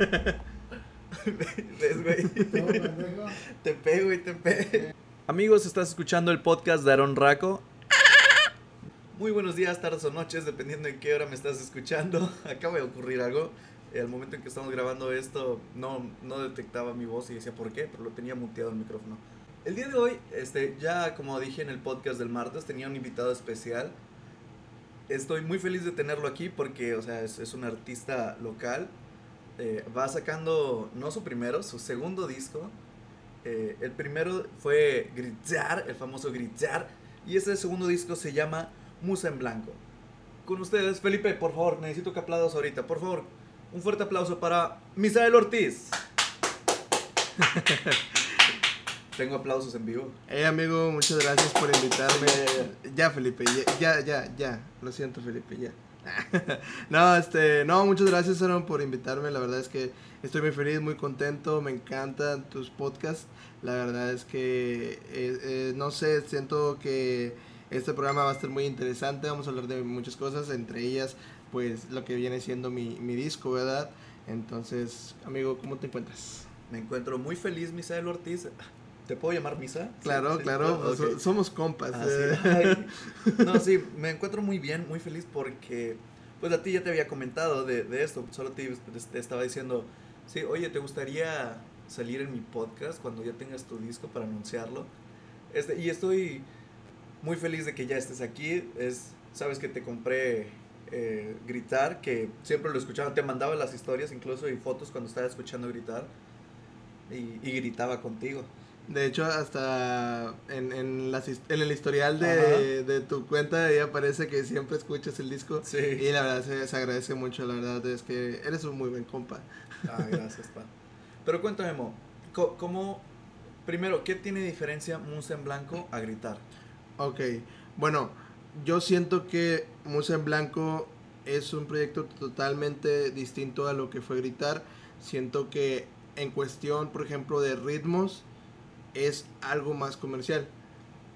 ¿Ves, güey? te pego y te pego. Amigos, estás escuchando el podcast de Aaron Raco. Muy buenos días, tardes o noches, dependiendo en qué hora me estás escuchando. Acaba de ocurrir algo. Al momento en que estamos grabando esto, no, no detectaba mi voz y decía por qué, pero lo tenía muteado el micrófono. El día de hoy, este, ya como dije en el podcast del martes, tenía un invitado especial. Estoy muy feliz de tenerlo aquí porque, o sea, es, es un artista local. Eh, va sacando, no su primero, su segundo disco. Eh, el primero fue Gritar, el famoso Gritar. Y ese segundo disco se llama Musa en Blanco. Con ustedes, Felipe, por favor, necesito que aplaudas ahorita. Por favor, un fuerte aplauso para Misael Ortiz. Tengo aplausos en vivo. Hey amigo, muchas gracias por invitarme. Ya, Felipe, ya, ya, ya, Lo siento, Felipe, ya. no, este, no, muchas gracias Aaron por invitarme. La verdad es que estoy muy feliz, muy contento. Me encantan tus podcasts. La verdad es que, eh, eh, no sé, siento que este programa va a estar muy interesante. Vamos a hablar de muchas cosas, entre ellas, pues, lo que viene siendo mi, mi disco, ¿verdad? Entonces, amigo, ¿cómo te encuentras? Me encuentro muy feliz, Misael Ortiz. ¿Te puedo llamar Misa? Claro, claro, somos compas. Ah, eh. no, sí, me encuentro muy bien, muy feliz porque, pues a ti ya te había comentado de, de esto, solo te, te, estaba diciendo, sí, oye, ¿te gustaría salir en mi podcast cuando ya tengas tu disco para anunciarlo? Este, y estoy muy feliz de que ya estés aquí, es, sabes que te compré eh, Gritar, que siempre lo escuchaba, te mandaba las historias incluso y fotos cuando estaba escuchando Gritar y, y gritaba contigo. De hecho, hasta en, en, en el historial de, de, tu cuenta ahí aparece que siempre escuchas el disco. Sí. Y la verdad se, agradece mucho, la verdad es que eres un muy buen compa. Ah, gracias, pa. Pero cuéntame, Mo, ¿cómo, primero, qué tiene diferencia Musa en Blanco a Gritar? Ok, bueno, yo siento que Musa en Blanco es un proyecto totalmente distinto a lo que fue Gritar. Siento que en cuestión, por ejemplo, de ritmos, es algo más comercial.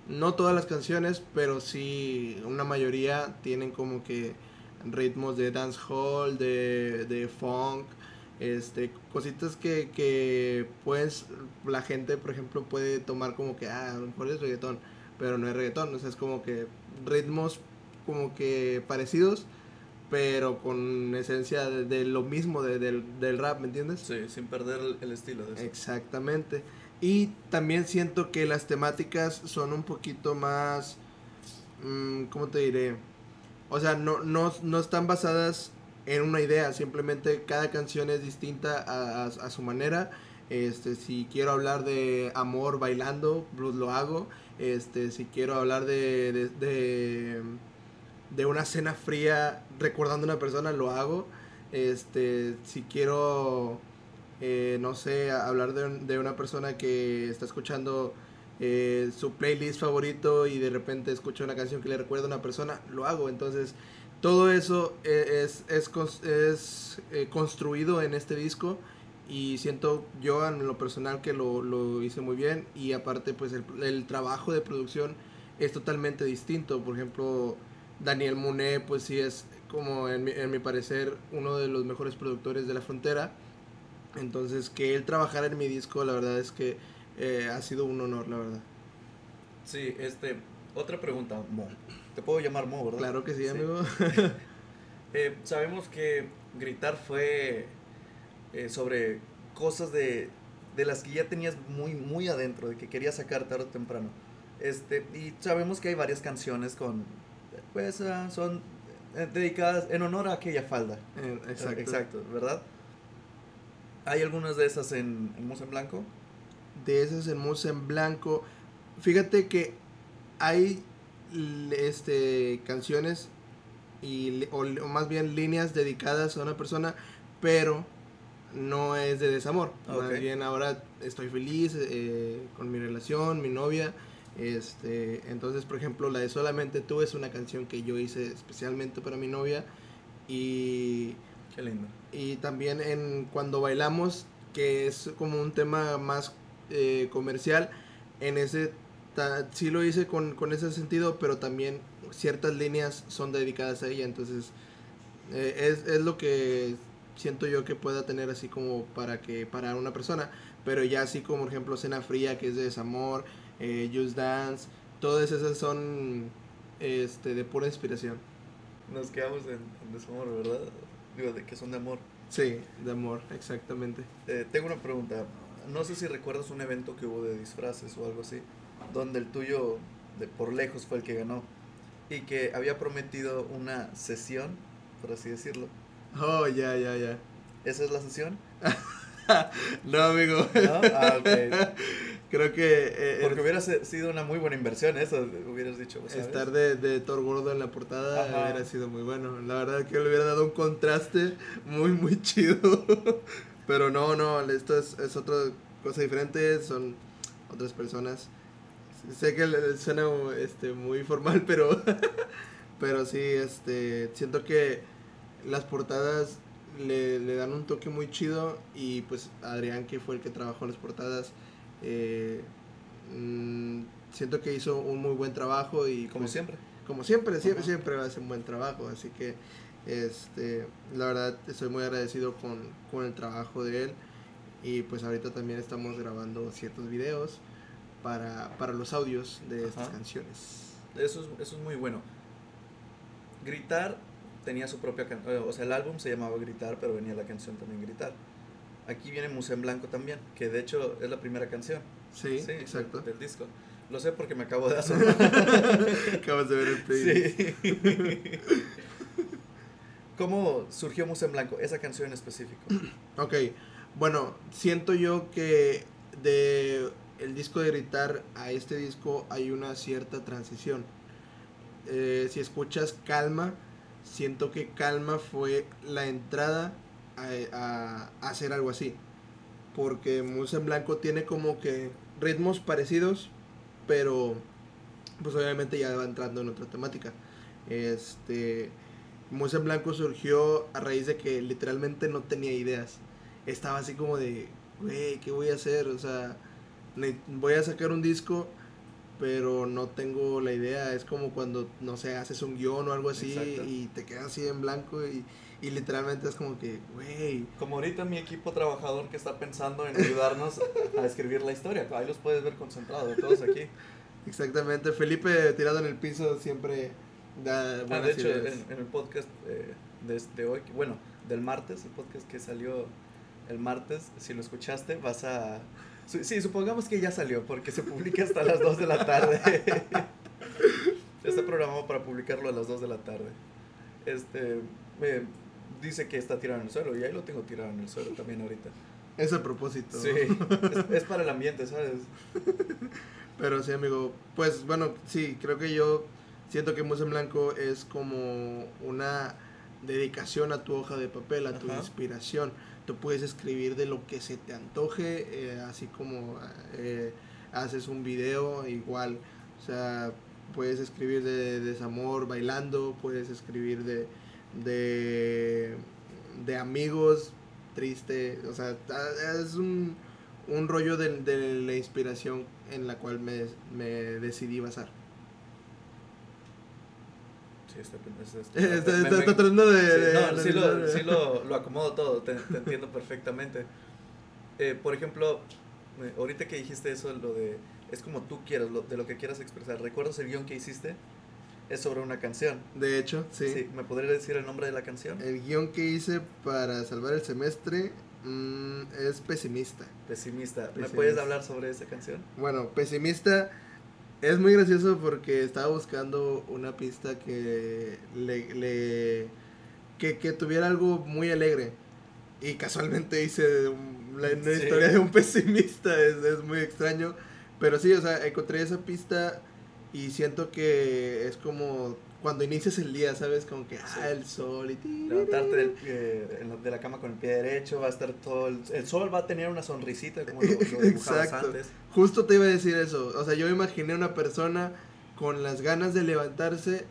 No todas las canciones, pero sí una mayoría tienen como que ritmos de dancehall, de, de funk, este, cositas que, que pues la gente, por ejemplo, puede tomar como que, ah, a lo mejor es reggaetón, pero no es reggaetón, o sea, es como que ritmos como que parecidos, pero con esencia de, lo mismo del, del, rap, ¿me entiendes? Sí, sin perder el, estilo de eso. Exactamente. Y también siento que las temáticas son un poquito más, mm, ¿cómo te diré? O sea, no, no, no, están basadas en una idea, simplemente cada canción es distinta a, a, su manera. Este, si quiero hablar de amor bailando, blues lo hago. Este, si quiero hablar de, de, de, de una cena fría recordando a una persona, lo hago. Este, si quiero eh, no sé, hablar de, una persona que está escuchando eh, su playlist favorito y de repente escucha una canción que le recuerda a una persona, lo hago. Entonces, todo eso e, es, es, es, eh, construido en este disco y siento yo en lo personal que lo, lo hice muy bien y aparte pues el, el, trabajo de producción es totalmente distinto. Por ejemplo, Daniel Muné pues sí es como en mi, en mi parecer uno de los mejores productores de la frontera entonces, que él trabajara en mi disco, la verdad es que eh, ha sido un honor, la verdad. Sí, este, otra pregunta, Mo. Te puedo llamar Mo, ¿verdad? Claro que sí, amigo. eh, sabemos que Gritar fue eh, sobre cosas de, de las que ya tenías muy, muy adentro, de que querías sacar tarde o temprano. Este, y sabemos que hay varias canciones con, pues, uh, son dedicadas en honor a aquella falda. exacto. Exacto, ¿verdad? ¿Hay algunas de esas en, en Musa en Blanco? De esas en Musa en Blanco. Fíjate que hay este, canciones y, o, más bien líneas dedicadas a una persona, pero no es de desamor. Más bien ahora estoy feliz eh, con mi relación, mi novia. Este, entonces, por ejemplo, la de Solamente tú es una canción que yo hice especialmente para mi novia y Qué lindo. Y también en Cuando Bailamos, que es como un tema más eh, comercial, en ese sí lo hice con, con, ese sentido, pero también ciertas líneas son dedicadas a ella, entonces eh, es, es, lo que siento yo que pueda tener así como para que para una persona, pero ya así como por ejemplo Cena Fría que es de desamor, eh, Just Dance, todas esas son este de pura inspiración. Nos quedamos en, desamor, ¿verdad? Digo, de que son de amor. Sí, de amor, exactamente. Eh, tengo una pregunta. No sé si recuerdas un evento que hubo de disfraces o algo así, donde el tuyo de por lejos fue el que ganó y que había prometido una sesión, por así decirlo. Oh, ya, ya, ya. ¿Esa es la sesión? no, amigo. ¿No? Ah, Creo que... Eh, Porque hubiera sido una muy buena inversión eso, hubieras dicho. Estar de, de Thor gordo en la portada hubiera sido muy bueno. La verdad que le hubiera dado un contraste muy, muy chido. Pero no, no, esto es, es otra cosa diferente, son otras personas. Sé que suena este, muy formal, pero, pero sí, este, siento que las portadas le, le, dan un toque muy chido y pues Adrián, que fue el que trabajó las portadas, eh, mm, siento que hizo un muy buen trabajo y... Como pues, siempre. Como siempre, siempre, siempre hace un buen trabajo, así que este, la verdad estoy muy agradecido con, con el trabajo de él y pues ahorita también estamos grabando ciertos videos para, para los audios de estas canciones. Eso es, eso es muy bueno. Gritar tenía su propia canción, o sea, el álbum se llamaba Gritar, pero venía la canción también Gritar. Aquí viene Museo en Blanco también, que de hecho es la primera canción. Sí, exacto. Del, disco. Lo sé porque me acabo de asomar. Acabas de ver el playlist. Sí. ¿Cómo surgió Museo en Blanco, esa canción en específico? Ok, bueno, siento yo que de el disco de Gritar a este disco hay una cierta transición. Eh, si escuchas Calma, siento que Calma fue la entrada a, hacer algo así. Porque Musa en Blanco tiene como que ritmos parecidos, pero pues obviamente ya va entrando en otra temática. Este, Musa en Blanco surgió a raíz de que literalmente no tenía ideas. Estaba así como de, güey, ¿qué voy a hacer? O sea, voy a sacar un disco, pero no tengo la idea. Es como cuando, no sé, haces un guion o algo así y te quedas así en blanco y, y literalmente es como que, güey. Como ahorita mi equipo trabajador que está pensando en ayudarnos a escribir la historia. Ahí los puedes ver concentrados, todos aquí. Exactamente. Felipe tirado en el piso siempre da ah, de hecho, en, el podcast eh, de, hoy, bueno, del martes, el podcast que salió el martes, si lo escuchaste, vas a Sí, supongamos que ya salió, porque se publica hasta las 2 de la tarde. Está programado para publicarlo a las 2 de la tarde. Este, dice que está tirado en el suelo, y ahí lo tengo tirado en el suelo también ahorita. Es a propósito. Sí, es, para el ambiente, ¿sabes? Pero sí, amigo. Pues bueno, sí, creo que yo siento que Musa en Blanco es como una dedicación a tu hoja de papel, a tu inspiración tú puedes escribir de lo que se te antoje, eh, así como eh, haces un video igual, o sea, puedes escribir de, desamor bailando, puedes escribir de, de, amigos triste, o sea, es un, un rollo de, de, la inspiración en la cual me, me decidí basar. Sí, está, tratando de... no, sí, lo, sí lo, acomodo todo, te, entiendo perfectamente. Eh, por ejemplo, eh, ahorita que dijiste eso, lo de... Es como tú quieras, lo, de lo que quieras expresar. ¿Recuerdas el guion que hiciste? Es sobre una canción. De hecho, sí. sí. ¿Me podrías decir el nombre de la canción? El guion que hice para salvar el semestre mm, es Pesimista. Pesimista. ¿Me puedes hablar sobre esa canción? Bueno, Pesimista es muy gracioso porque estaba buscando una pista que le, que, tuviera algo muy alegre. Y casualmente hice una historia de un pesimista, es, es, muy extraño. Pero sí, o sea, encontré esa pista y siento que es como cuando inicias el día, ¿sabes? Como que, ah, el sol y... Levantarte del de la cama con el pie derecho, va a estar todo... El, sol va a tener una sonrisita como lo, Exacto. antes. Justo te iba a decir eso. O sea, yo me imaginé una persona con las ganas de levantarse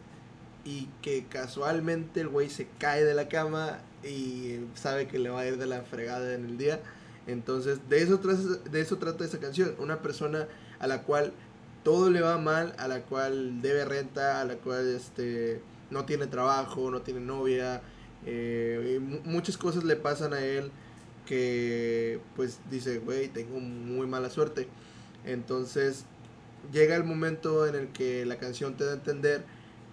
y que casualmente el güey se cae de la cama y sabe que le va a ir de la fregada en el día. Entonces, de eso, de eso trata esa canción. Una persona a la cual todo le va mal, a la cual debe renta, a la cual este, no tiene trabajo, no tiene novia Eh, muchas cosas le pasan a él que pues dice, güey, tengo muy mala suerte. Entonces llega el momento en el que la canción te da a entender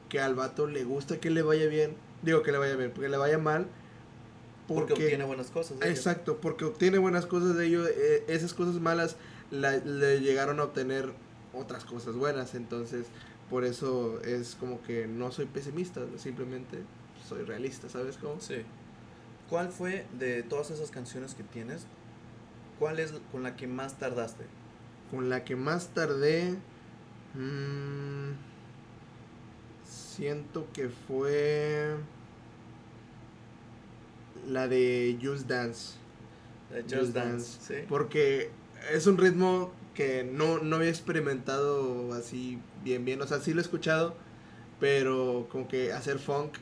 que al vato le gusta que le vaya bien. Digo que le vaya bien, porque le vaya mal. Porque, obtiene buenas cosas. exacto, porque obtiene buenas cosas de ello. Eh, esas cosas malas le llegaron a obtener otras cosas buenas. Entonces, por eso es como que no soy pesimista, simplemente soy realista, ¿sabes cómo? Sí. ¿Cuál fue de todas esas canciones que tienes? ¿Cuál es con la que más tardaste? Con la que más tardé. Mmm, siento que fue. La de Just Dance. Just, Dance, sí. Porque es un ritmo que no, no había experimentado así bien, bien. O sea, sí lo he escuchado, pero como que hacer funk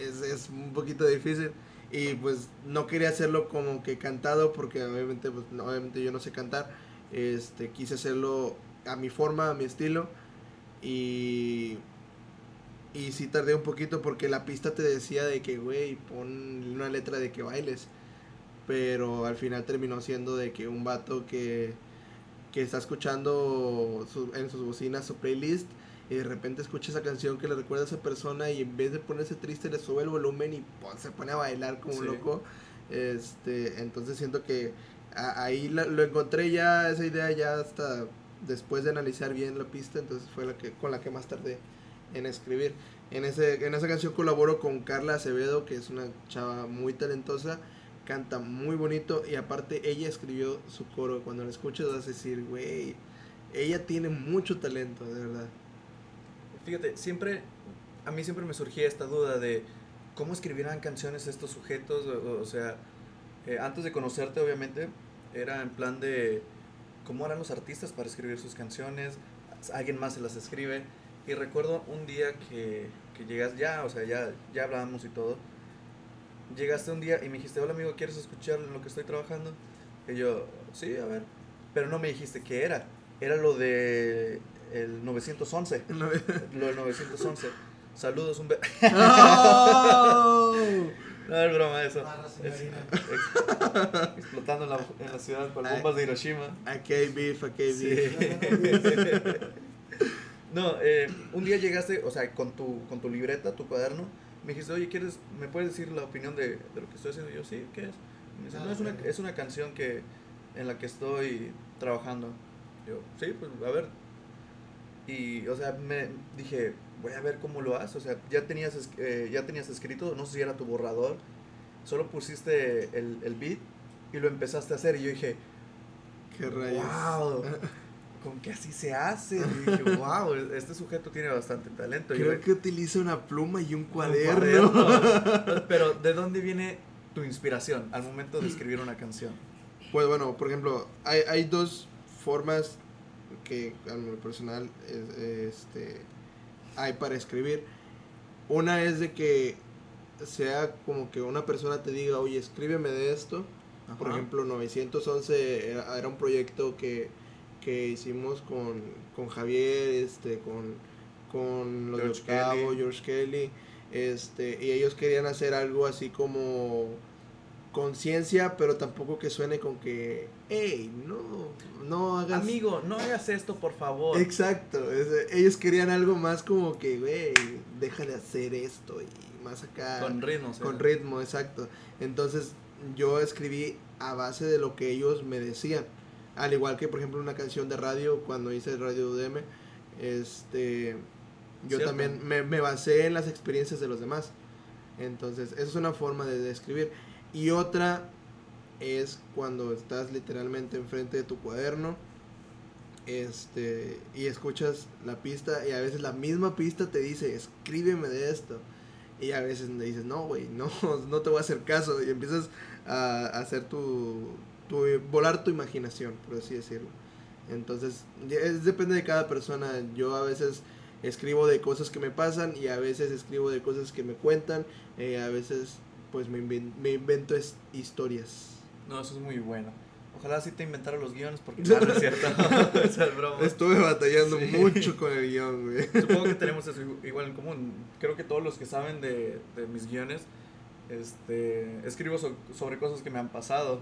es, es un poquito difícil. Y pues no quería hacerlo como que cantado porque obviamente, pues, obviamente yo no sé cantar. Este, quise hacerlo a mi forma, a mi estilo. Y, y sí tardé un poquito porque la pista te decía de que, güey, pon una letra de que bailes. Pero al final terminó siendo de que un vato que, que está escuchando en sus bocinas su playlist y de repente escucha esa canción que le recuerda a esa persona y en vez de ponerse triste le sube el volumen y se pone a bailar como un loco. Este, entonces siento que ahí lo encontré ya, esa idea ya hasta después de analizar bien la pista, entonces fue la que, con la que más tardé en escribir. En, ese, en esa canción colaboro con Carla Acevedo, que es una chava muy talentosa, canta muy bonito y aparte ella escribió su coro. Cuando la escuchas vas a decir, güey, ella tiene mucho talento, de verdad. Fíjate, siempre, a mí siempre me surgía esta duda de cómo escribirán canciones estos sujetos, o, sea, eh, antes de conocerte obviamente, era en plan de cómo eran los artistas para escribir sus canciones, alguien más se las escribe, y recuerdo un día que, que llegas ya, o sea, ya, ya hablábamos y todo, llegaste un día y me dijiste, hola amigo, ¿quieres escuchar lo que estoy trabajando? Y yo, sí, a ver, pero no me dijiste qué era, era lo de el 911. lo del 911. Saludos, un beso. Oh. no es broma eso. explotando en la, en la, ciudad con bombas de Hiroshima. Aquí hay beef, aquí hay beef. no, eh, un día llegaste, o sea, con tu, con tu libreta, tu cuaderno, me dijiste, oye, ¿quieres, ¿me puedes decir la opinión de, de lo que estoy haciendo? Y yo, sí, ¿qué es? Me dice, no, es una, es una canción que, en la que estoy trabajando. Yo, sí, pues a ver, y, o sea, me dije, voy a ver cómo lo haces. O sea, ya tenías, eh, ya tenías escrito, no sé si era tu borrador, solo pusiste el, el beat y lo empezaste a hacer. Y yo dije, qué rayos. ¡Wow! ¿Con qué así se hace? Y dije, wow, este sujeto tiene bastante talento. Creo que utiliza una pluma y un cuaderno. Un cuaderno. Pero, ¿de dónde viene tu inspiración al momento de escribir una canción? Pues bueno, por ejemplo, hay, hay dos formas que a lo personal este, hay para escribir. Una es de que sea como que una persona te diga, oye, escríbeme de esto. Por ejemplo, 911 era, un proyecto que, que hicimos con, con, Javier, este, con, con los George de Cabo, George Kelly, este, y ellos querían hacer algo así como conciencia, pero tampoco que suene con que, hey, no, no hagas... Amigo, no hagas esto, por favor. Exacto, ellos querían algo más como que, güey, deja de hacer esto y más acá. Con ritmo. Con ritmo, exacto. Entonces yo escribí a base de lo que ellos me decían. Al igual que, por ejemplo, una canción de radio, cuando hice Radio UDM, este, yo también me, me basé en las experiencias de los demás. Entonces, esa es una forma de, de escribir. Y otra es cuando estás literalmente enfrente de tu cuaderno este y escuchas la pista y a veces la misma pista te dice escríbeme de esto y a veces le dices no güey no no te voy a hacer caso y empiezas a, hacer tu, tu volar tu imaginación por así decirlo entonces es, depende de cada persona yo a veces escribo de cosas que me pasan y a veces escribo de cosas que me cuentan eh, a veces pues me, me invento historias. No, eso es muy bueno. Ojalá sí te inventara los guiones porque no, es cierto. es broma. Estuve batallando mucho con el guion, güey. Supongo que tenemos eso igual en común. Creo que todos los que saben de, de mis guiones Este, escribo sobre cosas que me han pasado.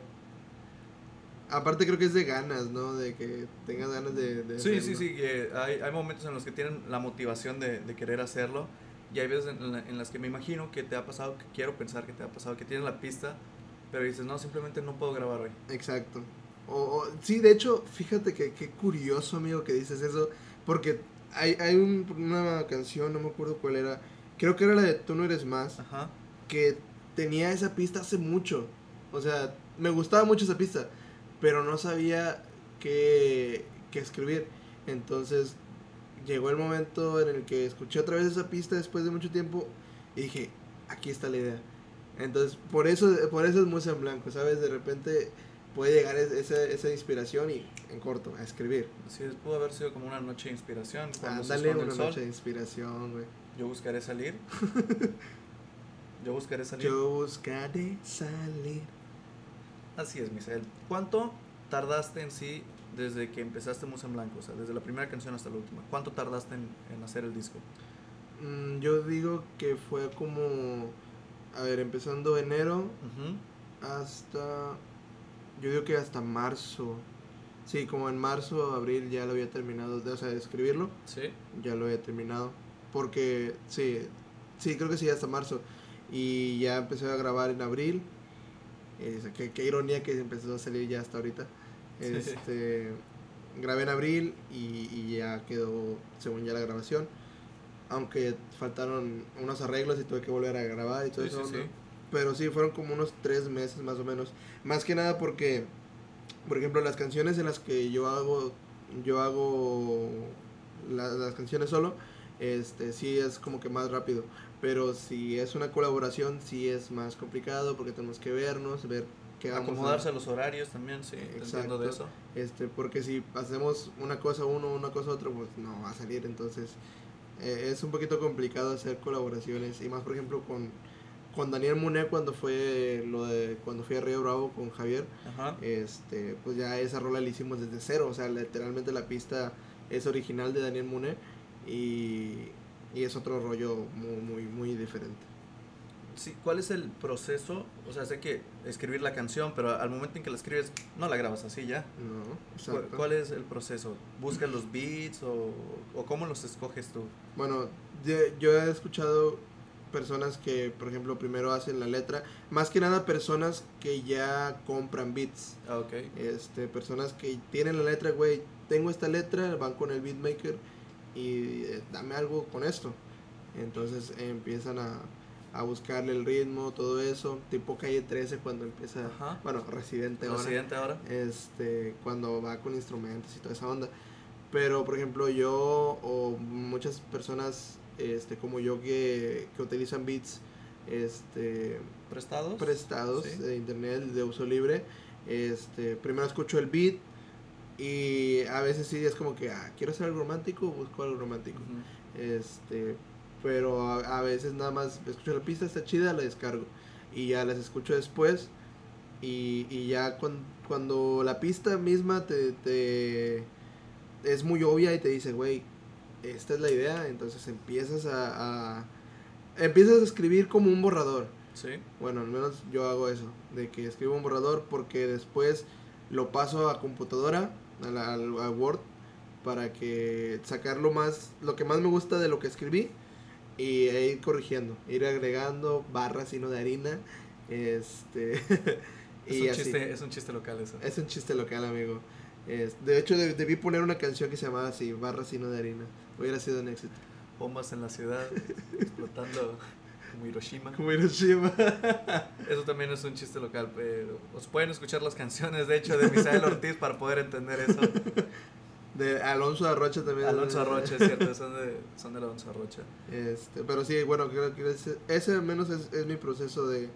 Aparte creo que es de ganas, ¿no? De que tengas ganas de... sí, sí, sí, que hay, hay, momentos en los que tienen la motivación de, de querer hacerlo y hay veces en, en, las que me imagino que te ha pasado, que quiero pensar que te ha pasado, que tienes la pista, pero dices, no, simplemente no puedo grabar hoy. Exacto. O, sí, de hecho, fíjate que qué curioso, amigo, que dices eso, porque hay, hay una canción, no me acuerdo cuál era, creo que era la de Tú no eres más, Ajá. que tenía esa pista hace mucho. O sea, me gustaba mucho esa pista, pero no sabía qué, qué escribir. Entonces llegó el momento en el que escuché otra vez esa pista después de mucho tiempo y dije, aquí está la idea. Entonces, por eso, por eso es música en blanco, ¿sabes? De repente puede llegar esa, esa inspiración y en corto, a escribir. Sí, pudo haber sido como una noche de inspiración. Ah, dale una noche de inspiración, güey. Yo buscaré salir. Yo buscaré salir. Yo buscaré salir. Así es, Misael. ¿Cuánto tardaste en sí desde que empezaste Musa en Blanco? O sea, desde la primera canción hasta la última. ¿Cuánto tardaste en, en hacer el disco? Mm, yo digo que fue como. A ver, empezando enero hasta. Yo digo que hasta marzo. Sí, como en marzo, abril ya lo había terminado, de, o sea, de escribirlo. Sí. Ya lo había terminado. Porque, sí, sí, creo que sí, hasta marzo. Y ya empecé a grabar en abril. Qué, qué, ironía que empezó a salir ya hasta ahorita. Este, grabé en abril y, y, ya quedó, según ya la grabación. Aunque faltaron unos arreglos y tuve que volver a grabar y todo eso. Pero sí, fueron como unos tres meses más o menos. Más que nada porque, por ejemplo, las canciones en las que yo hago, yo hago las canciones solo, este, sí es como que más rápido. Pero si es una colaboración, sí es más complicado porque tenemos que vernos, ver qué vamos Acomodarse a... los horarios también, sí, Exacto. de eso. Este, porque si hacemos una cosa uno, una cosa otro, pues no va a salir. Entonces, eh, es un poquito complicado hacer colaboraciones. Y más, por ejemplo, con, con Daniel Muné cuando fue lo de cuando fui a Río Bravo con Javier, este, pues ya esa rola la hicimos desde cero. O sea, literalmente la pista es original de Daniel Muné y y es otro rollo muy, muy, muy diferente. Sí, ¿cuál es el proceso? O sea, sé que escribir la canción, pero al momento en que la escribes, no la grabas así ya. No, exacto. ¿Cuál es el proceso? ¿Buscas los beats o, o cómo los escoges tú? Bueno, yo he escuchado personas que, por ejemplo, primero hacen la letra. Más que nada personas que ya compran beats. Ah, ok. Este, personas que tienen la letra, güey, tengo esta letra, van con el beatmaker y eh, dame algo con esto. Entonces empiezan a, a, buscarle el ritmo, todo eso, tipo calle 13 cuando empieza, bueno, Residente ahora. Residente ahora. Este, cuando va con instrumentos y toda esa onda. Pero, por ejemplo, yo o muchas personas este, como yo que, que utilizan beats este, prestados, prestados de internet de uso libre, este, primero escucho el beat, y a veces sí es como que, ah, quiero hacer algo romántico, busco algo romántico. Este, pero a, veces nada más escucho la pista, está chida, la descargo. Y ya las escucho después. Y, y ya cuando, cuando, la pista misma te, te, es muy obvia y te dice, güey, esta es la idea, entonces empiezas a, a, empiezas a escribir como un borrador. Sí. Bueno, al menos yo hago eso, de que escribo un borrador porque después lo paso a computadora a, Word para que sacar lo más lo que más me gusta de lo que escribí y e ir corrigiendo, ir agregando barras y no de harina. Este es, un Chiste, es un chiste local eso. Es un chiste local, amigo. de hecho, debí poner una canción que se llamaba así, Barras y no de harina. Hubiera sido un éxito. Bombas en la ciudad, explotando como Hiroshima. Como Hiroshima. Eso también es un chiste local, pero os pueden escuchar las canciones, de hecho, de Misael Ortiz para poder entender eso. De Alonso Arrocha también. Alonso Arrocha, es cierto, son de, son de Alonso Arrocha. Este, pero sí, bueno, creo que ese, ese al menos es, es, mi proceso de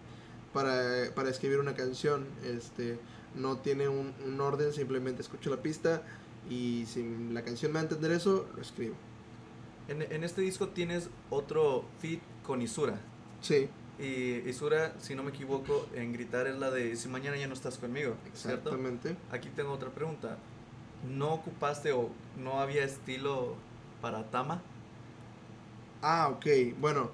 para, para escribir una canción. Este, no tiene un, un orden, simplemente escucho la pista y si la canción me va a entender eso, lo escribo. En, en este disco tienes otro feat con Isura. Sí. Y Isura, si no me equivoco, en gritar es la de si mañana ya no estás conmigo. Exactamente. Aquí tengo otra pregunta. ¿No ocupaste o no había estilo para Tama? Ah, ok. Bueno,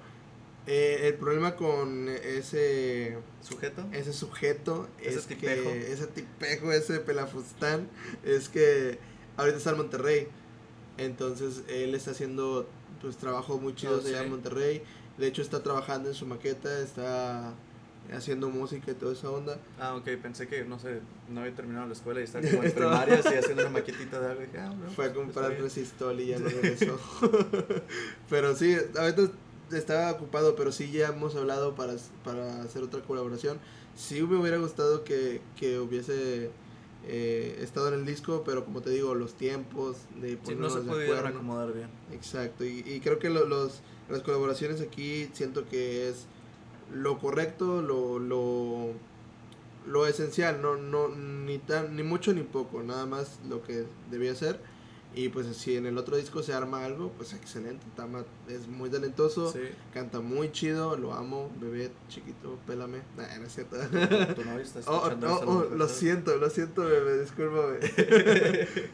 Eh, el problema con ese sujeto, ese sujeto es que ese tipejo, ese pelafustán, es que ahorita está en Monterrey. Entonces él está haciendo pues trabajo muy chido oh, allá en Monterrey. De hecho está trabajando en su maqueta, está haciendo música y toda esa onda. Ah, ok, pensé que, no sé, no había terminado la escuela y estaba como en primaria y haciendo una maquetita de algo. Ah, Fue a comprar resistol y ya no regresó. pero sí, ahorita estaba ocupado, pero sí ya hemos hablado para, para hacer otra colaboración. Sí me hubiera gustado que, que hubiese eh, estado en el disco, pero como te digo, los tiempos de sí, no se pudieron acomodar bien. Exacto, y, y creo que los, las colaboraciones aquí siento que es lo correcto, lo, lo, lo esencial, no, no, ni, tan, ni mucho ni poco, nada más lo que debía ser. Y pues si en el otro disco se arma algo, pues excelente. Tama es muy talentoso, canta muy chido, lo amo, bebé chiquito, pélame. Nah, no es cierto. Tu novio está oh, oh, oh, lo siento, lo siento, bebé, discúlpame.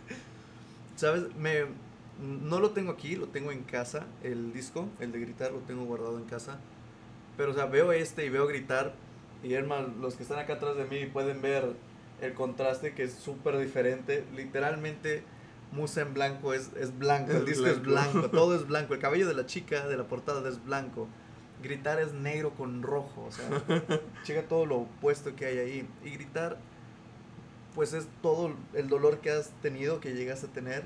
¿Sabes? Me, no lo tengo aquí, lo tengo en casa, el disco, el de gritar, lo tengo guardado en casa. Pero, o sea, veo este y veo gritar. Y hermano, los que están acá atrás de mí pueden ver el contraste que es súper diferente. Literalmente, Musa en blanco es, es blanco, el disco es blanco, todo es blanco. El cabello de la chica de la portada es blanco. Gritar es negro con rojo, o sea, checa todo lo opuesto que hay ahí. Y gritar, pues es todo el dolor que has tenido, que llegas a tener.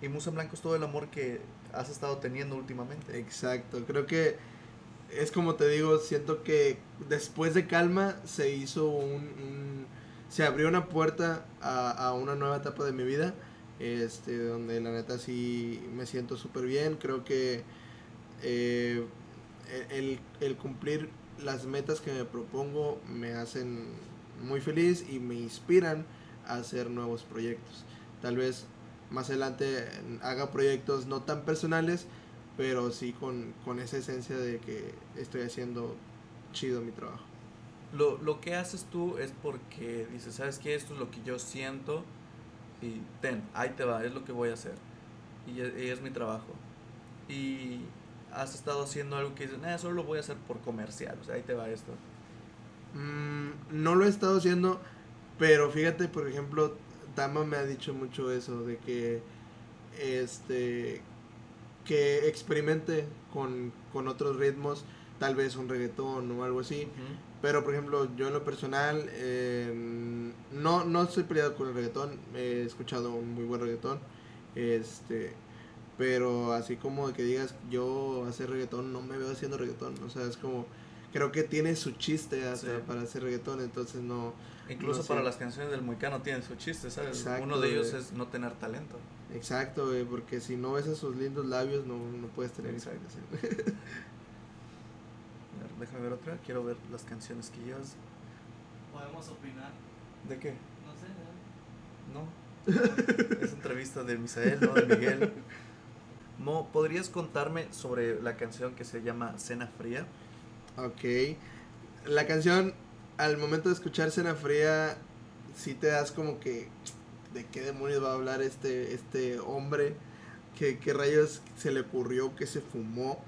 Y Musa blanco es todo el amor que has estado teniendo últimamente. Exacto, creo que es como te digo, siento que después de Calma se hizo un, se abrió una puerta a, a, una nueva etapa de mi vida, este, donde la neta sí me siento súper bien, creo que eh, el, el cumplir las metas que me propongo me hacen muy feliz y me inspiran a hacer nuevos proyectos. Tal vez más adelante haga proyectos no tan personales, pero sí con, con esa esencia de que estoy haciendo chido mi trabajo. Lo, lo que haces tú es porque dices, ¿sabes qué? Esto es lo que yo siento y ten, ahí te va, es lo que voy a hacer. Y, es, mi trabajo. Y has estado haciendo algo que dices, eh, solo lo voy a hacer por comercial, o sea, ahí te va esto. Mm, no lo he estado haciendo, pero fíjate, por ejemplo, Tama me ha dicho mucho eso, de que este que experimente con, con, otros ritmos, tal vez un reggaetón o algo así. Pero, por ejemplo, yo en lo personal, em, no, no estoy peleado con el reggaetón, he escuchado un muy buen reggaetón, este, pero así como que digas, yo hacer reggaetón, no me veo haciendo reggaetón, o sea, es como, creo que tiene su chiste hasta para hacer reggaetón, entonces no... Incluso para las canciones del Moicano tienen su chiste, ¿sabes? Uno de ellos es no tener talento. Exacto, porque si no ves esos lindos labios no, no puedes tener Exacto. Déjame ver otra, quiero ver las canciones que llevas. ¿Podemos opinar? ¿De qué? No sé, No. es entrevista de Misael, no de Miguel. Mo, ¿podrías contarme sobre la canción que se llama Cena Fría? Ok. La canción, al momento de escuchar Cena Fría, sí te das como que de qué demonios va a hablar este, este hombre, qué, qué rayos se le ocurrió, que se fumó.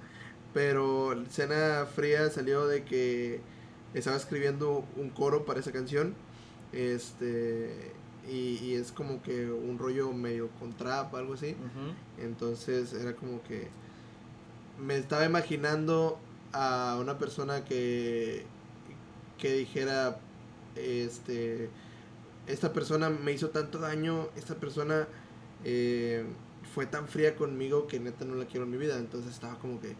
Pero Cena Fría salió de que estaba escribiendo un coro para esa canción. Este. Y, es como que un rollo medio con trap, algo así. Entonces era como que. Me estaba imaginando a una persona que. Que dijera. Este esta persona me hizo tanto daño, esta persona eh, fue tan fría conmigo que neta no la quiero en mi vida. Entonces estaba como que,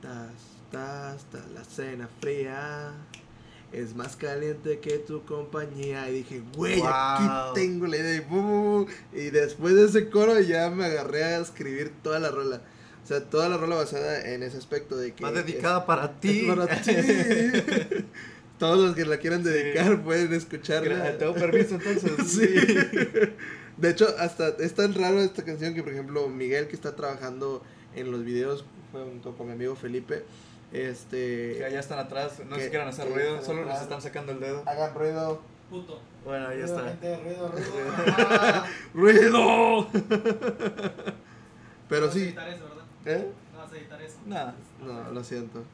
tas, tas, tas, la cena fría es más caliente que tu compañía. Y dije, güey, aquí tengo la idea. Y, después de ese coro ya me agarré a escribir toda la rola. O sea, toda la rola basada en ese aspecto de que... Más dedicada para ti. para ti. todos los que la quieran dedicar pueden escucharla. Tengo permiso entonces. sí. De hecho, hasta es tan raro esta canción que, por ejemplo, Miguel, que está trabajando en los videos junto con mi amigo Felipe, este... Que allá están atrás, no se quieran hacer ruido, solo nos están sacando el dedo. Hagan ruido. Puto. Bueno, ahí está. ruido, ruido. ¡Ruido! Pero sí. Editar eso, ¿verdad? ¿Eh? No vas a editar eso. Nada, No, lo siento.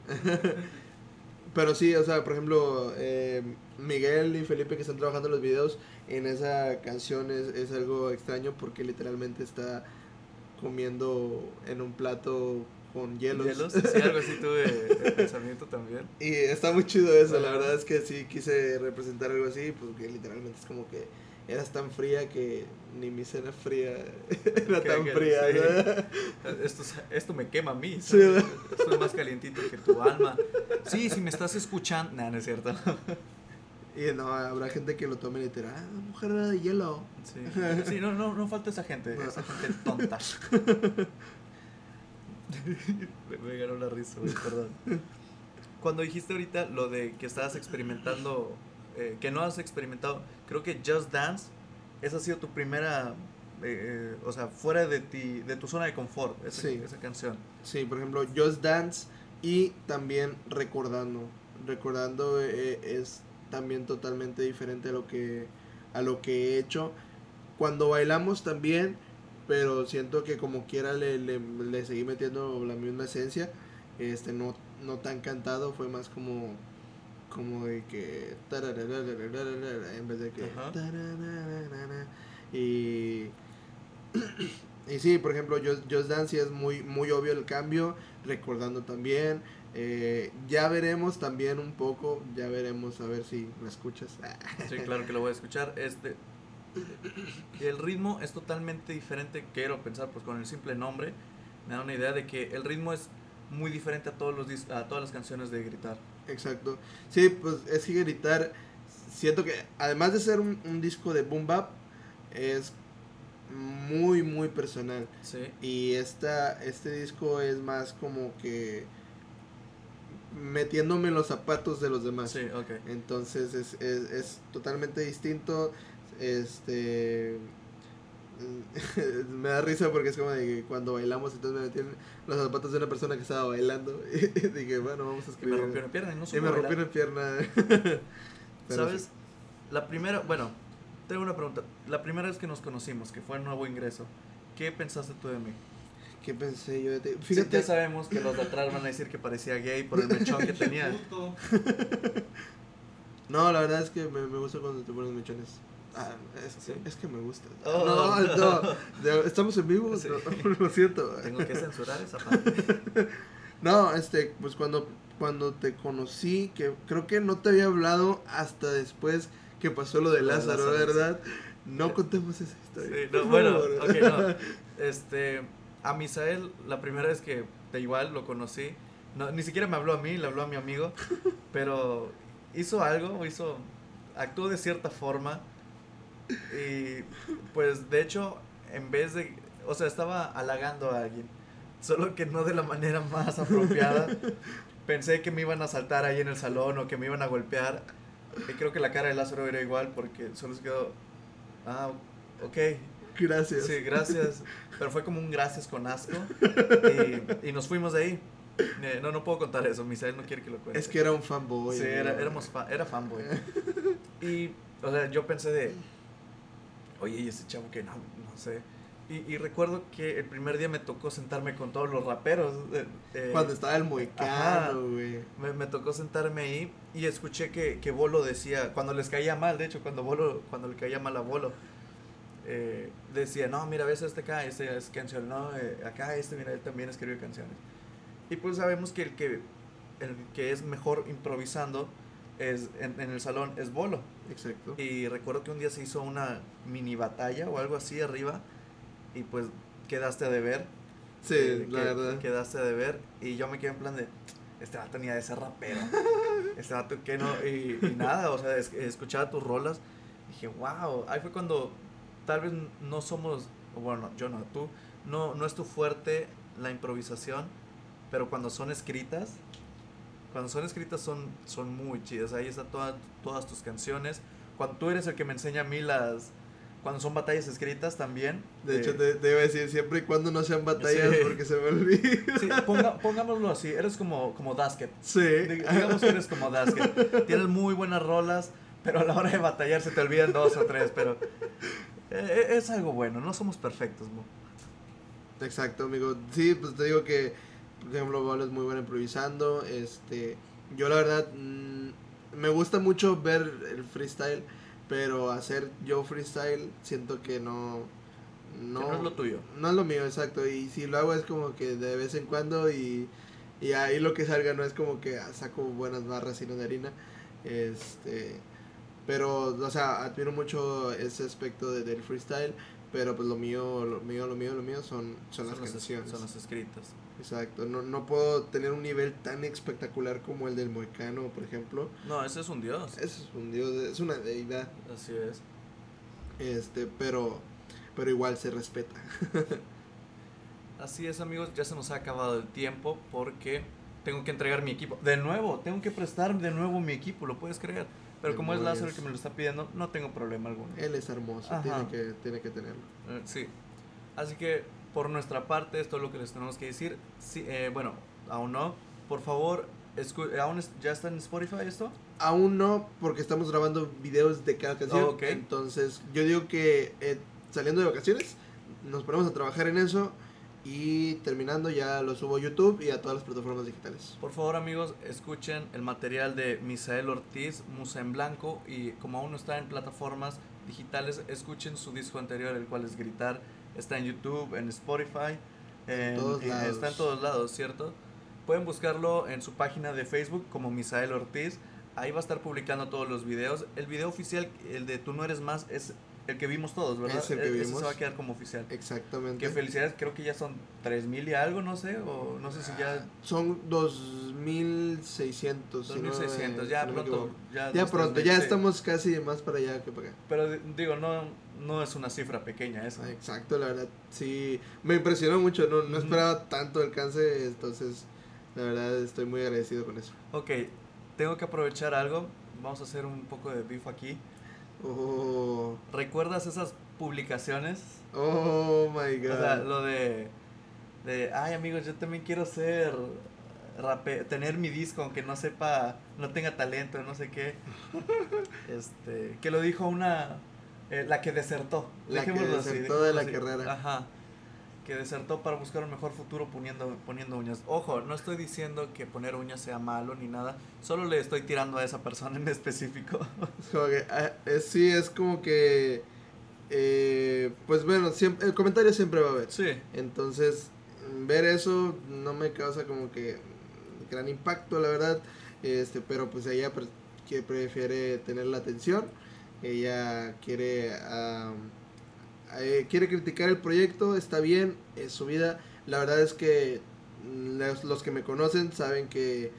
Pero sí, o sea, por ejemplo, eh, Miguel y Felipe que están trabajando en los videos, en esa canción es, es algo extraño porque literalmente está comiendo en un plato con hielos. ¿Hielos? Sí, algo así tuve el pensamiento también. Y está muy chido eso, la verdad es que sí quise representar algo así, porque literalmente es como que eras tan fría que ni mi cena fría era tan que- fría. sí. ¿no? Esto, es- esto me quema a mí. Sí, ¿sabes? ¿verdad? Esto es más calientito que tu alma. Sí, si me estás escuchando. Nah, no es cierto. Y no, habrá gente que lo tome literal, ah, mujer era de hielo. Sí, sí no, no, no falta esa gente. No. Esa gente tonta. me, me ganó la risa, güey, perdón. Cuando dijiste ahorita lo de que estabas experimentando, eh, que no has experimentado, creo que Just Dance, esa ha sido tu primera, eh, eh, o sea, fuera de ti, de tu zona de confort, esa, Sí. esa canción. Sí, por ejemplo, Just Dance y también Recordando. Recordando es también totalmente diferente a lo que a lo que he hecho. Cuando bailamos también, pero siento que como quiera le, le, le seguí metiendo la misma esencia. Este no, no tan cantado, fue más como como de que en vez de que y y sí, por ejemplo, Just, Just Dance sí es muy, muy obvio el cambio, recordando también. eh, ya veremos también un poco, ya veremos a ver si lo escuchas. Sí, claro que lo voy a escuchar. Este, el ritmo es totalmente diferente, quiero pensar, pues con el simple nombre, me da una idea de que el ritmo es muy diferente a, todos los, a todas las canciones de Gritar. Exacto. Sí, pues es que gritar, siento que además de ser un, un disco de boom bap, es muy, muy personal. Sí, Y esta, este disco es más como que metiéndome en los zapatos de los demás. sí, ok. Entonces es, es, es totalmente distinto. Este. me da risa porque es como de que cuando bailamos, entonces me metí en los zapatos de una persona que estaba bailando. Y dije, bueno, vamos a Y escribir. me rompieron la pierna y no Y supe me bailar. rompieron pierna. ¿Sabes? sí. La primera, bueno, tengo una pregunta. La primera vez que nos conocimos, que fue el nuevo ingreso, ¿qué pensaste tú de mí? ¿Qué pensé yo de ti? Sí, Fíjate. ya sabemos que los de atrás van a decir que parecía gay por el mechón que tenía. No, la verdad es que me, me gusta cuando te pones mechones. Ah, es, ¿Sí? es que me gusta. Oh, no, no. Estamos en vivo. Sí. no, lo siento. Tengo que censurar esa parte. No, este, pues cuando, cuando te conocí, que creo que no te había hablado hasta después que pasó lo de Lázaro, Lázaro, ¿verdad? No contemos esa historia. No, bueno, ok, no. Este, a Misael, la primera vez que de igual lo conocí, no, ni siquiera me habló a mí, le habló a mi amigo, pero hizo algo, hizo, actuó de cierta forma y pues de hecho, en vez de, o sea, estaba halagando a alguien, solo que no de la manera más apropiada. Pensé que me iban a saltar ahí en el salón o que me iban a golpear. Y creo que la cara de Lázaro era igual porque solo se quedó, ah, ok, Gracias. Sí, gracias. Pero fue como un gracias con asco. Y, y nos fuimos de ahí. Eh, no, no puedo contar eso. Misael no quiere que lo cuente. Es que era un fanboy. Sí, era, éramos fa- era fanboy. Y, o sea, yo pensé de, oye, y ese chavo que no, no sé. Y, y recuerdo que el primer día me tocó sentarme con todos los raperos. eh, eh, Cuando estaba el moicano, güey. me, me tocó sentarme ahí y escuché que, que Bolo decía, cuando les caía mal, de hecho, cuando Bolo, cuando le caía mal a Bolo, eh, decía, no, mira, ves este acá, este es canción, no, eh, acá este, mira, él también escribe canciones. Y pues sabemos que el que, el que es mejor improvisando es, en, en el salón es Bolo. Exacto. Y recuerdo que un día se hizo una mini batalla o algo así arriba y pues quedaste a deber. Sí, Eh, la que- verdad. Quedaste de ver y yo me quedé en plan de, este vato ha de ser rapero. este vato que no, y, y nada, o sea, es- escuchaba tus rolas. Dije, wow, ahí fue cuando tal vez no somos, bueno, yo no, tú, no, no es tu fuerte la improvisación, pero cuando son escritas, cuando son escritas son, son muy chidas. Ahí están todas, todas tus canciones. Cuando tú eres el que me enseña a mí las, cuando son batallas escritas también. De eh, hecho, te, te iba a decir siempre y cuando no sean batallas Sí. porque se me olvida. Sí, ponga- pongámoslo así, eres como, como Dasket. Sí. Dig- Digamos que eres como Dasket. Tienes muy buenas rolas, pero a la hora de batallar se te olvidan dos o tres, pero eh, es algo bueno, no somos perfectos. Mo. Exacto, amigo. Sí, pues te digo que por ejemplo, Pablo es muy bueno improvisando. Este, yo la verdad mm, me gusta mucho ver el freestyle, pero hacer yo freestyle siento que no no, no es lo tuyo. No es lo mío, exacto. Y si lo hago es como que de vez en cuando y, y ahí lo que salga no es como que saco buenas barras sino de harina. Este, pero, o sea, admiro mucho ese aspecto de, del freestyle, pero pues lo mío, lo mío, lo mío, lo mío son, son, las canciones. Son las escritas. Exacto, no, no puedo tener un nivel tan espectacular como el del Moicano, por ejemplo. No, ese es un dios. Ese es un dios, es una deidad. Así es. Este, pero, pero igual se respeta. Así es, amigos, ya se nos ha acabado el tiempo porque tengo que entregar mi equipo. De nuevo, tengo que prestar de nuevo mi equipo, ¿lo puedes creer? Pero como es Lázaro el que me lo está pidiendo, no tengo problema alguno. Él es hermoso, tiene que, tiene que tenerlo. Eh, sí. Así que por nuestra parte, esto es lo que les tenemos que decir. Sí, eh, bueno, aún no. Por favor, ¿aún ya está en Spotify esto? Aún no, porque estamos grabando videos de cada canción. Oh, Entonces, yo digo que eh, saliendo de vacaciones, nos ponemos a trabajar en eso y terminando ya lo subo a YouTube y a todas las plataformas digitales. Por favor amigos, escuchen el material de Misael Ortiz, Musa en Blanco y como aún no está en plataformas digitales, escuchen su disco anterior, el cual es Gritar. Está en YouTube, en Spotify, está en todos lados, ¿cierto? Pueden buscarlo en su página de Facebook como Misael Ortiz. Ahí va a estar publicando todos los videos. El video oficial, el de Tú no eres más, es el que vimos todos, ¿verdad? Es el que e-, vimos. se va a quedar como oficial. Exactamente. Qué felicidades, creo que ya son 3000 y algo, no sé, o no sé si ya. Ah, son 2600. 2600, ya pronto. ya, ya pronto, ya estamos casi más para allá que para acá. Pero digo, no, no es una cifra pequeña eso. Exacto, la verdad, sí. Me impresionó mucho, no, no esperaba tanto alcance, entonces la verdad estoy muy agradecido con eso. Ok, tengo que aprovechar algo. Vamos a hacer un poco de beef aquí. Oh. ¿Recuerdas esas publicaciones? Oh my god. O sea, lo de, de ay amigos, yo también quiero ser rape tener mi disco aunque no sepa, no tenga talento, no sé qué. este, que lo dijo una eh, la que desertó. La que desertó de la carrera. Ajá que desertó para buscar un mejor futuro poniendo, poniendo uñas. Ojo, no estoy diciendo que poner uñas sea malo ni nada, solo le estoy tirando a esa persona en específico. Ah, sí, es como que... Eh, pues bueno, siempre, el comentario siempre va a haber. Sí. Entonces, ver eso no me causa como que gran impacto, la verdad. Este, pero pues ella que prefiere tener la atención. Ella quiere... Eh, quiere criticar el proyecto, está bien, es su vida. La verdad es que los, los, que me conocen saben que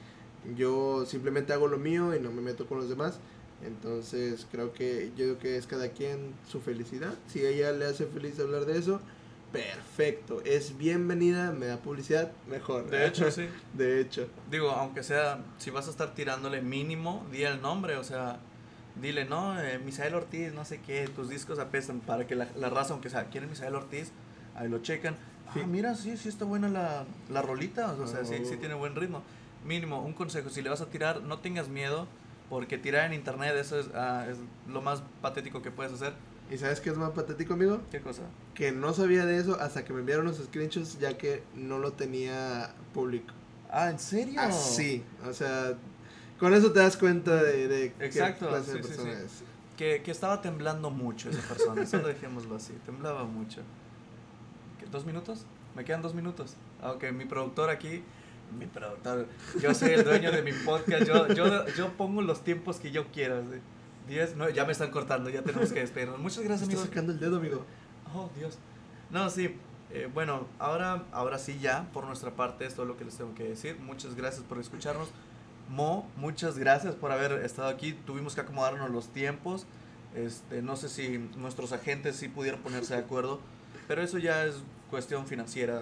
yo simplemente hago lo mío y no me meto con los demás. Entonces creo que yo creo que es cada quien su felicidad. Si a ella le hace feliz hablar de eso, perfecto. Es bienvenida, me da publicidad, mejor. De hecho, sí. De hecho. Digo, aunque sea, si vas a estar tirándole mínimo, di el nombre, o sea, dile, no, eh, Misael Ortiz, no sé qué, tus discos apestan para que la, la raza, aunque sea, quieren Misael Ortiz, ahí lo checan. Ah, mira, sí, sí está buena la, la rolita, o sea, sí, sí tiene buen ritmo. Mínimo, un consejo, si le vas a tirar, no tengas miedo, porque tirar en internet eso es, ah, es lo más patético que puedes hacer. ¿Y sabes qué es más patético, amigo? ¿Qué cosa? Que no sabía de eso hasta que me enviaron los screenshots ya que no lo tenía público. Ah, ¿en serio? Ah, sí, o sea, con eso te das cuenta de, de Exacto, qué clase de persona es. Que, que, estaba temblando mucho esa persona, solo dejémoslo así, temblaba mucho. ¿Dos minutos? ¿Me quedan dos minutos? Aunque ah, mi productor aquí, mi productor, yo soy el dueño de mi podcast, yo, yo, yo pongo los tiempos que yo quiera. Diez, no, ya me están cortando, ya tenemos que despedirnos. Muchas gracias, amigo. Sacando el dedo, amigo. Oh, Dios. No, sí, eh, bueno, ahora, ahora sí ya, por nuestra parte, es todo lo que les tengo que decir. Muchas gracias por escucharnos. Mo, muchas gracias por haber estado aquí. Tuvimos que acomodarnos los tiempos. Este, no sé si nuestros agentes sí pudieron ponerse de acuerdo, pero eso ya es cuestión financiera,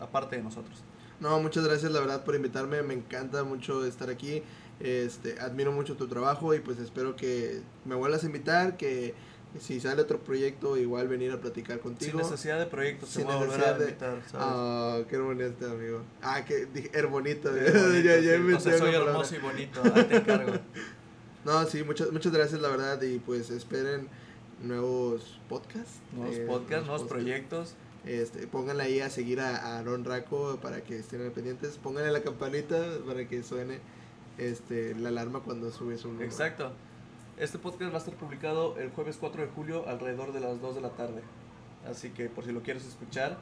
aparte de nosotros. No, muchas gracias la verdad por invitarme. Me encanta mucho estar aquí. Este, admiro mucho tu trabajo y pues espero que me vuelvas a invitar, que si sale otro proyecto, igual venir a platicar contigo. Sin necesidad de proyectos, se a volver a invitar, Ah, qué bonito, amigo. Ah, er bonito. ya, ya me soy hermoso y bonito, ahí te encargo. no, sí, muchas, muchas gracias, la verdad, y pues esperen nuevos podcasts. Nuevos eh, podcasts, nuevos, proyectos. Este, pónganle ahí a seguir a, Aaron Raco para que estén pendientes. Pónganle la campanita para que suene este, la alarma cuando subes un Exacto. Este podcast va a estar publicado el jueves 4 de julio alrededor de las 2 de la tarde. Así que por si lo quieres escuchar,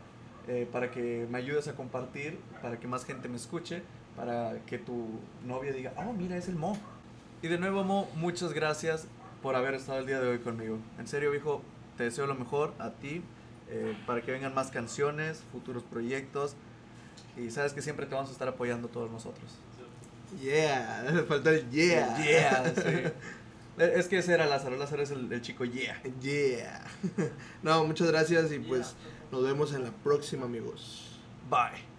eh, para que me ayudes a compartir, para que más gente me escuche, para que tu novia diga, oh, mira, es el Mo. Y de nuevo, Mo, muchas gracias por haber estado el día de hoy conmigo. En serio, hijo, te deseo lo mejor a ti, eh, para que vengan más canciones, futuros proyectos. Y sabes que siempre te vamos a estar apoyando todos nosotros. Yeah, falta el yeah. yeah, sí. Es que ese era Lázaro, Lázaro es el, chico yeah. Yeah. No, muchas gracias y pues nos vemos en la próxima amigos. Bye.